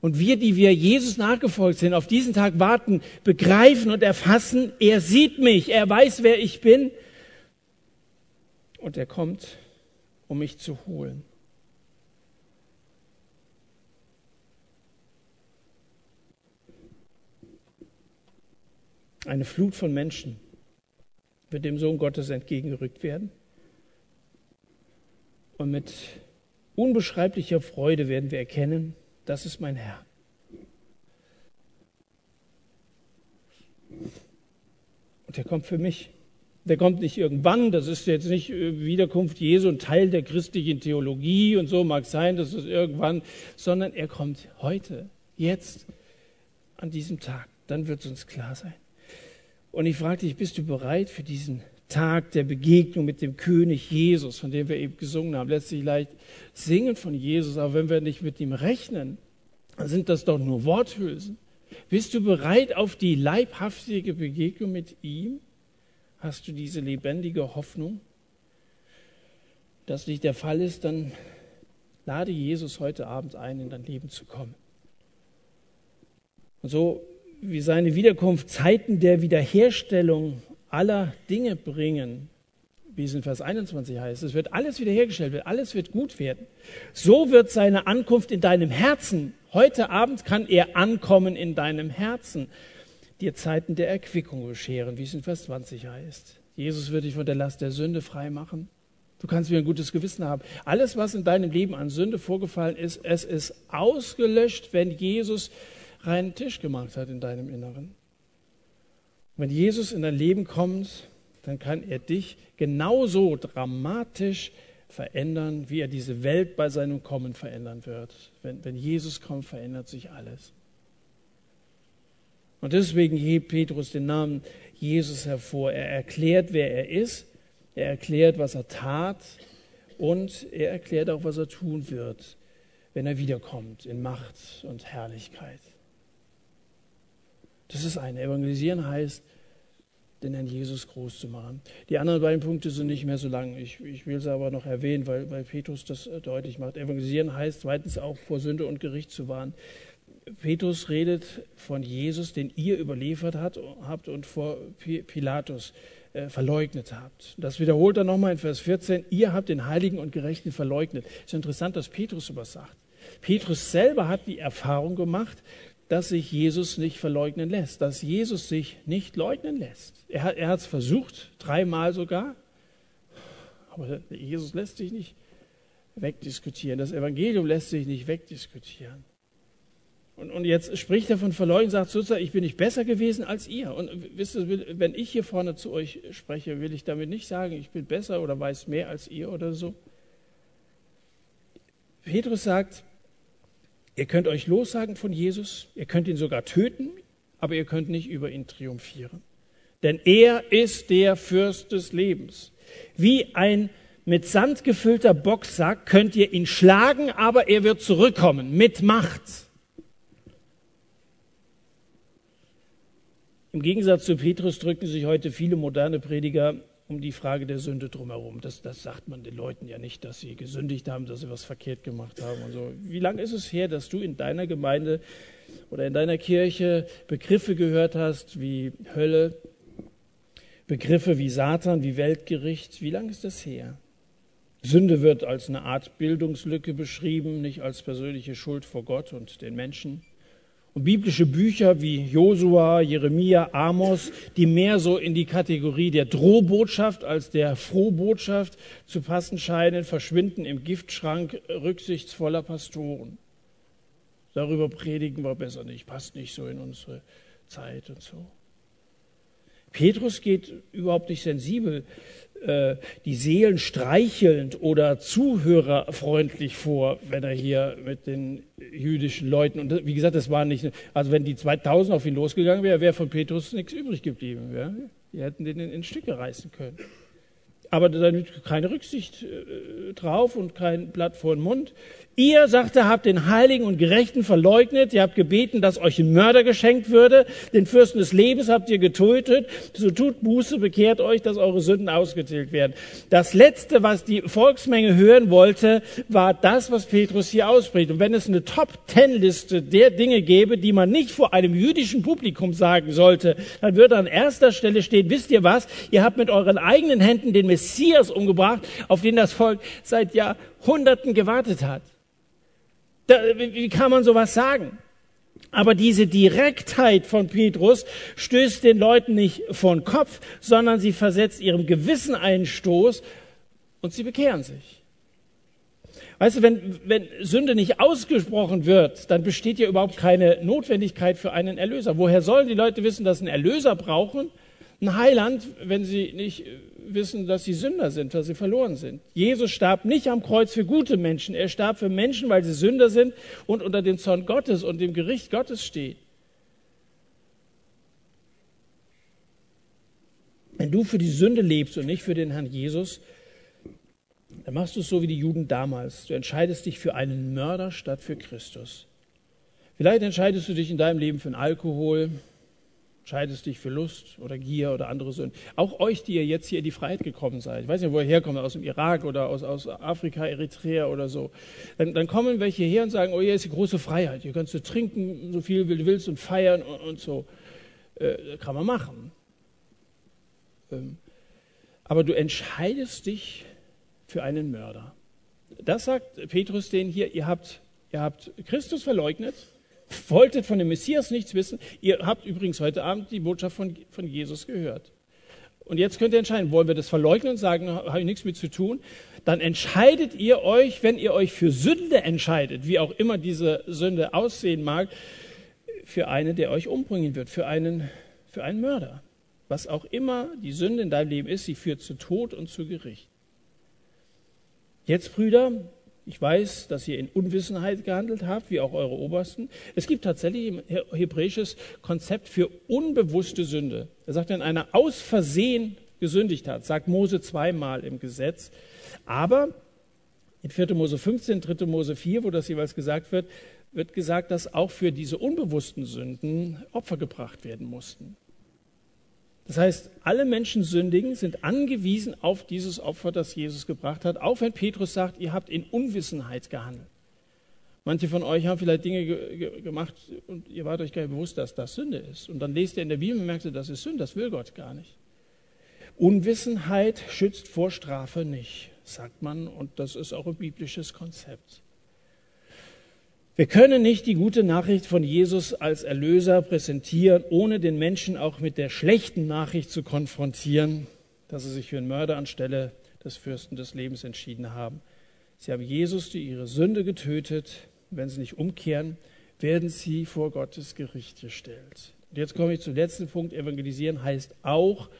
und wir, die wir Jesus nachgefolgt sind, auf diesen Tag warten, begreifen und erfassen, er sieht mich, er weiß, wer ich bin und er kommt, um mich zu holen. Eine Flut von Menschen wird dem Sohn Gottes entgegengerückt werden. Und mit unbeschreiblicher Freude werden wir erkennen, das ist mein Herr. Und der kommt für mich. Der kommt nicht irgendwann, das ist jetzt nicht äh, Wiederkunft Jesu und Teil der christlichen Theologie und so mag sein, dass es irgendwann, sondern er kommt heute, jetzt, an diesem Tag. Dann wird es uns klar sein. Und ich frage dich, bist du bereit für diesen Tag der Begegnung mit dem König Jesus, von dem wir eben gesungen haben? Letztlich leicht singen von Jesus, aber wenn wir nicht mit ihm rechnen, dann sind das doch nur Worthülsen. Bist du bereit auf die leibhaftige Begegnung mit ihm? Hast du diese lebendige Hoffnung? Das nicht der Fall ist, dann lade Jesus heute Abend ein, in dein Leben zu kommen. Und so wie seine Wiederkunft Zeiten der Wiederherstellung aller Dinge bringen, wie es in Vers 21 heißt. Es wird alles wiederhergestellt, alles wird gut werden. So wird seine Ankunft in deinem Herzen, heute Abend kann er ankommen in deinem Herzen, dir Zeiten der Erquickung bescheren, wie es in Vers 20 heißt. Jesus wird dich von der Last der Sünde frei machen. Du kannst wieder ein gutes Gewissen haben. Alles, was in deinem Leben an Sünde vorgefallen ist, es ist ausgelöscht, wenn Jesus reinen Tisch gemacht hat in deinem Inneren. Wenn Jesus in dein Leben kommt, dann kann er dich genauso dramatisch verändern, wie er diese Welt bei seinem Kommen verändern wird. Wenn, wenn Jesus kommt, verändert sich alles. Und deswegen hebt Petrus den Namen Jesus hervor. Er erklärt, wer er ist er erklärt, was er tat und er erklärt auch, was er tun wird, wenn er wiederkommt in Macht und Herrlichkeit. Das ist ein Evangelisieren heißt, den Herrn Jesus groß zu machen. Die anderen beiden Punkte sind nicht mehr so lang. Ich, ich will sie aber noch erwähnen, weil, weil Petrus das äh, deutlich macht. Evangelisieren heißt zweitens auch vor Sünde und Gericht zu warnen. Petrus redet von Jesus, den ihr überliefert habt und vor Pilatus äh, verleugnet habt. Das wiederholt er nochmal in Vers 14. Ihr habt den Heiligen und Gerechten verleugnet. Es ist interessant, dass Petrus sowas sagt. Petrus selber hat die Erfahrung gemacht, dass sich Jesus nicht verleugnen lässt, dass Jesus sich nicht leugnen lässt. Er hat es versucht, dreimal sogar, aber Jesus lässt sich nicht wegdiskutieren. Das Evangelium lässt sich nicht wegdiskutieren. Und, und jetzt spricht er von Verleugnen, sagt sozusagen, ich bin nicht besser gewesen als ihr. Und wisst ihr, wenn ich hier vorne zu euch spreche, will ich damit nicht sagen, ich bin besser oder weiß mehr als ihr oder so. Petrus sagt, ihr könnt euch lossagen von Jesus, ihr könnt ihn sogar töten, aber ihr könnt nicht über ihn triumphieren. Denn er ist der Fürst des Lebens. Wie ein mit Sand gefüllter Boxsack könnt ihr ihn schlagen, aber er wird zurückkommen mit Macht. Im Gegensatz zu Petrus drücken sich heute viele moderne Prediger um die Frage der Sünde drumherum. Das, das sagt man den Leuten ja nicht, dass sie gesündigt haben, dass sie was verkehrt gemacht haben und so. Wie lange ist es her, dass du in deiner Gemeinde oder in deiner Kirche Begriffe gehört hast wie Hölle, Begriffe wie Satan, wie Weltgericht? Wie lange ist das her? Sünde wird als eine Art Bildungslücke beschrieben, nicht als persönliche Schuld vor Gott und den Menschen. Und biblische Bücher wie Josua, Jeremia, Amos, die mehr so in die Kategorie der Drohbotschaft als der Frohbotschaft zu passen scheinen, verschwinden im Giftschrank rücksichtsvoller Pastoren. Darüber predigen wir besser nicht, passt nicht so in unsere Zeit und so. Petrus geht überhaupt nicht sensibel die Seelen streichelnd oder zuhörerfreundlich vor, wenn er hier mit den jüdischen Leuten, und wie gesagt, das war nicht, also wenn die 2000 auf ihn losgegangen wäre, wäre von Petrus nichts übrig geblieben. Ja? Die hätten den in, in Stücke reißen können. Aber da keine Rücksicht äh, drauf und kein Blatt vor den Mund. Ihr, sagt er, habt den Heiligen und Gerechten verleugnet. Ihr habt gebeten, dass euch ein Mörder geschenkt würde. Den Fürsten des Lebens habt ihr getötet. So tut Buße, bekehrt euch, dass eure Sünden ausgetilgt werden. Das Letzte, was die Volksmenge hören wollte, war das, was Petrus hier ausspricht. Und wenn es eine Top-Ten-Liste der Dinge gäbe, die man nicht vor einem jüdischen Publikum sagen sollte, dann würde an erster Stelle stehen, wisst ihr was? Ihr habt mit euren eigenen Händen den Messias umgebracht, auf den das Volk seit Jahrhunderten gewartet hat. Da, wie kann man sowas sagen? Aber diese Direktheit von Petrus stößt den Leuten nicht von Kopf, sondern sie versetzt ihrem Gewissen einen Stoß und sie bekehren sich. Weißt du, wenn, wenn Sünde nicht ausgesprochen wird, dann besteht ja überhaupt keine Notwendigkeit für einen Erlöser. Woher sollen die Leute wissen, dass sie einen Erlöser brauchen, ein Heiland, wenn sie nicht wissen, dass sie Sünder sind, dass sie verloren sind. Jesus starb nicht am Kreuz für gute Menschen. Er starb für Menschen, weil sie Sünder sind und unter dem Zorn Gottes und dem Gericht Gottes stehen. Wenn du für die Sünde lebst und nicht für den Herrn Jesus, dann machst du es so wie die Juden damals. Du entscheidest dich für einen Mörder statt für Christus. Vielleicht entscheidest du dich in deinem Leben für einen Alkohol, entscheidest dich für Lust oder Gier oder andere Sünden. Auch euch, die ihr jetzt hier in die Freiheit gekommen seid. Ich weiß nicht, wo ihr herkommt, aus dem Irak oder aus, aus Afrika, Eritrea oder so. Dann, dann kommen welche her und sagen, oh, hier ist die große Freiheit. Hier kannst du trinken, so viel du willst und feiern und, und so. Äh, kann man machen. Ähm, aber du entscheidest dich für einen Mörder. Das sagt Petrus denen hier, ihr habt, ihr habt Christus verleugnet, wolltet von dem Messias nichts wissen. Ihr habt übrigens heute Abend die Botschaft von, von Jesus gehört. Und jetzt könnt ihr entscheiden, wollen wir das verleugnen und sagen, habe ich nichts mit zu tun? Dann entscheidet ihr euch, wenn ihr euch für Sünde entscheidet, wie auch immer diese Sünde aussehen mag, für einen, der euch umbringen wird, für einen, für einen Mörder. Was auch immer die Sünde in deinem Leben ist, sie führt zu Tod und zu Gericht. Jetzt, Brüder, ich weiß, dass ihr in Unwissenheit gehandelt habt, wie auch eure Obersten. Es gibt tatsächlich ein hebräisches Konzept für unbewusste Sünde. Er sagt, wenn einer aus Versehen gesündigt hat, sagt Mose zweimal im Gesetz. Aber in 4. Mose 15, 3. Mose 4, wo das jeweils gesagt wird, wird gesagt, dass auch für diese unbewussten Sünden Opfer gebracht werden mussten. Das heißt, alle Menschen sündigen, sind angewiesen auf dieses Opfer, das Jesus gebracht hat, auch wenn Petrus sagt, ihr habt in Unwissenheit gehandelt. Manche von euch haben vielleicht Dinge ge ge gemacht und ihr wart euch gar nicht bewusst, dass das Sünde ist. Und dann lest ihr in der Bibel und merkt, das ist Sünde, das will Gott gar nicht. Unwissenheit schützt vor Strafe nicht, sagt man, und das ist auch ein biblisches Konzept. Wir können nicht die gute Nachricht von Jesus als Erlöser präsentieren, ohne den Menschen auch mit der schlechten Nachricht zu konfrontieren, dass sie sich für einen Mörder anstelle des Fürsten des Lebens entschieden haben. Sie haben Jesus durch ihre Sünde getötet. Wenn sie nicht umkehren, werden sie vor Gottes Gericht gestellt. Und jetzt komme ich zum letzten Punkt. Evangelisieren heißt auch,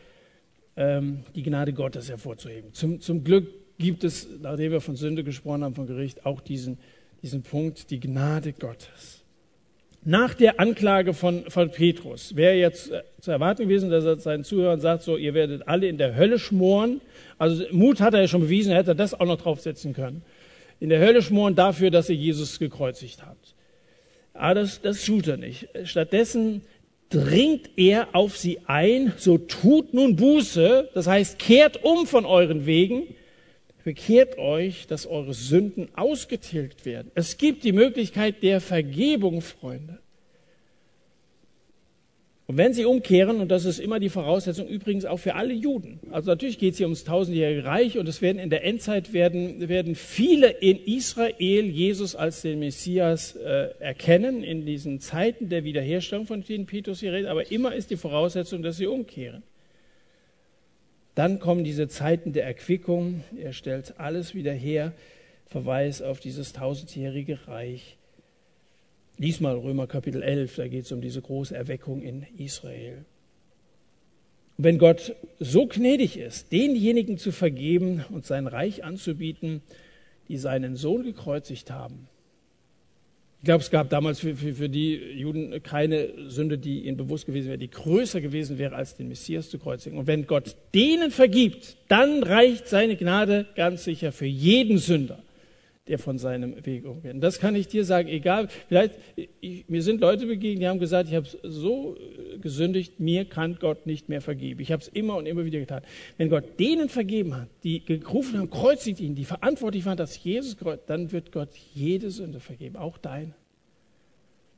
ähm, die Gnade Gottes hervorzuheben. Zum, zum Glück gibt es, nachdem wir von Sünde gesprochen haben, von Gericht, auch diesen diesen Punkt, die Gnade Gottes. Nach der Anklage von, von Petrus wäre jetzt äh, zu erwarten gewesen, dass er seinen Zuhörern sagt, so, ihr werdet alle in der Hölle schmoren. Also Mut hat er ja schon bewiesen, er hätte das auch noch draufsetzen können. In der Hölle schmoren dafür, dass ihr Jesus gekreuzigt habt. Aber das, das tut er nicht. Stattdessen dringt er auf sie ein, so tut nun Buße, das heißt, kehrt um von euren Wegen Bekehrt euch, dass eure Sünden ausgetilgt werden. Es gibt die Möglichkeit der Vergebung, Freunde. Und wenn sie umkehren, und das ist immer die Voraussetzung übrigens auch für alle Juden, also natürlich geht es hier ums tausendjährige Reich und es werden in der Endzeit werden, werden viele in Israel Jesus als den Messias äh, erkennen, in diesen Zeiten der Wiederherstellung, von denen Petrus hier redet, aber immer ist die Voraussetzung, dass sie umkehren. Dann kommen diese Zeiten der Erquickung. Er stellt alles wieder her. Verweis auf dieses tausendjährige Reich. Lies mal Römer Kapitel 11, da geht es um diese große Erweckung in Israel. wenn Gott so gnädig ist, denjenigen zu vergeben und sein Reich anzubieten, die seinen Sohn gekreuzigt haben, ich glaube, es gab damals für, für, für, die Juden keine Sünde, die ihnen bewusst gewesen wäre, die größer gewesen wäre, als den Messias zu kreuzigen. Und wenn Gott denen vergibt, dann reicht seine Gnade ganz sicher für jeden Sünder der von seinem Weg umgeht. Und das kann ich dir sagen, egal, vielleicht, ich, mir sind Leute begegnet, die haben gesagt, ich habe so gesündigt, mir kann Gott nicht mehr vergeben. Ich habe es immer und immer wieder getan. Wenn Gott denen vergeben hat, die gerufen haben, kreuzigt ihn, die verantwortlich waren, dass Jesus kreuzt, dann wird Gott jede Sünde vergeben, auch deine.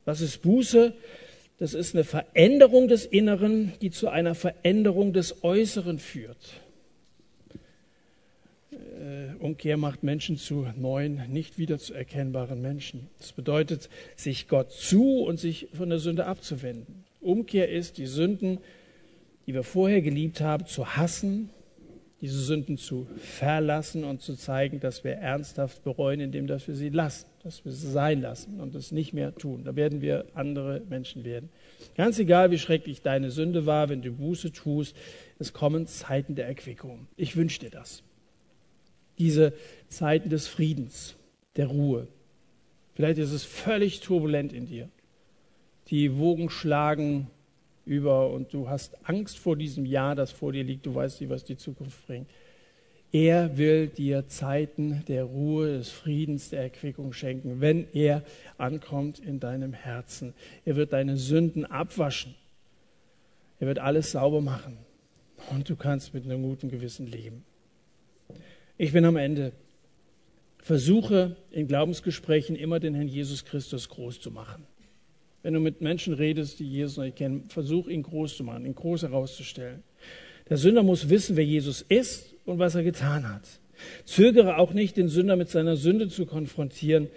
Was ist Buße? Das ist eine Veränderung des Inneren, die zu einer Veränderung des Äußeren führt. Äh, Umkehr macht Menschen zu neuen, nicht wiederzuerkennbaren Menschen. Das bedeutet, sich Gott zu und sich von der Sünde abzuwenden. Umkehr ist, die Sünden, die wir vorher geliebt haben, zu hassen, diese Sünden zu verlassen und zu zeigen, dass wir ernsthaft bereuen, indem dass wir sie lassen, dass wir sie sein lassen und es nicht mehr tun. Da werden wir andere Menschen werden. Ganz egal, wie schrecklich deine Sünde war, wenn du Buße tust, es kommen Zeiten der Erquickung. Ich wünsche dir das diese Zeiten des Friedens, der Ruhe. Vielleicht ist es völlig turbulent in dir. Die Wogen schlagen über und du hast Angst vor diesem Jahr, das vor dir liegt. Du weißt nicht, was die Zukunft bringt. Er will dir Zeiten der Ruhe, des Friedens, der Erquickung schenken, wenn er ankommt in deinem Herzen. Er wird deine Sünden abwaschen. Er wird alles sauber machen. Und du kannst mit einem guten Gewissen leben. Ich bin am Ende. Versuche in Glaubensgesprächen immer den Herrn Jesus Christus groß zu machen. Wenn du mit Menschen redest, die Jesus noch nicht kennen, versuch ihn groß zu machen, ihn groß herauszustellen. Der Sünder muss wissen, wer Jesus ist und was er getan hat. Zögere auch nicht, den Sünder mit seiner Sünde zu konfrontieren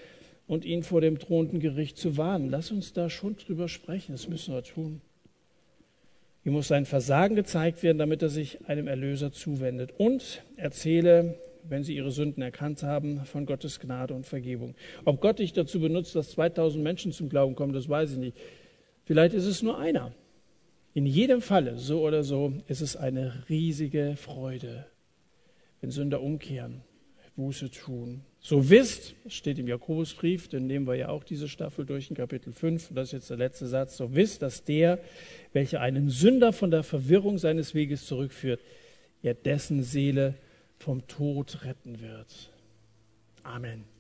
und ihn vor dem drohenden Gericht zu warnen. Lass uns da schon drüber sprechen, das müssen wir tun. Ihm muss sein Versagen gezeigt werden, damit er sich einem Erlöser zuwendet. Und erzähle, wenn sie ihre Sünden erkannt haben, von Gottes Gnade und Vergebung. Ob Gott dich dazu benutzt, dass 2000 Menschen zum Glauben kommen, das weiß ich nicht. Vielleicht ist es nur einer. In jedem Falle, so oder so, ist es eine riesige Freude, wenn Sünder umkehren, Buße tun. So wisst, steht im Jakobusbrief, den nehmen wir ja auch diese Staffel durch in Kapitel 5, das ist jetzt der letzte Satz, so wisst, dass der, welcher einen Sünder von der Verwirrung seines Weges zurückführt, er dessen Seele vom Tod retten wird. Amen.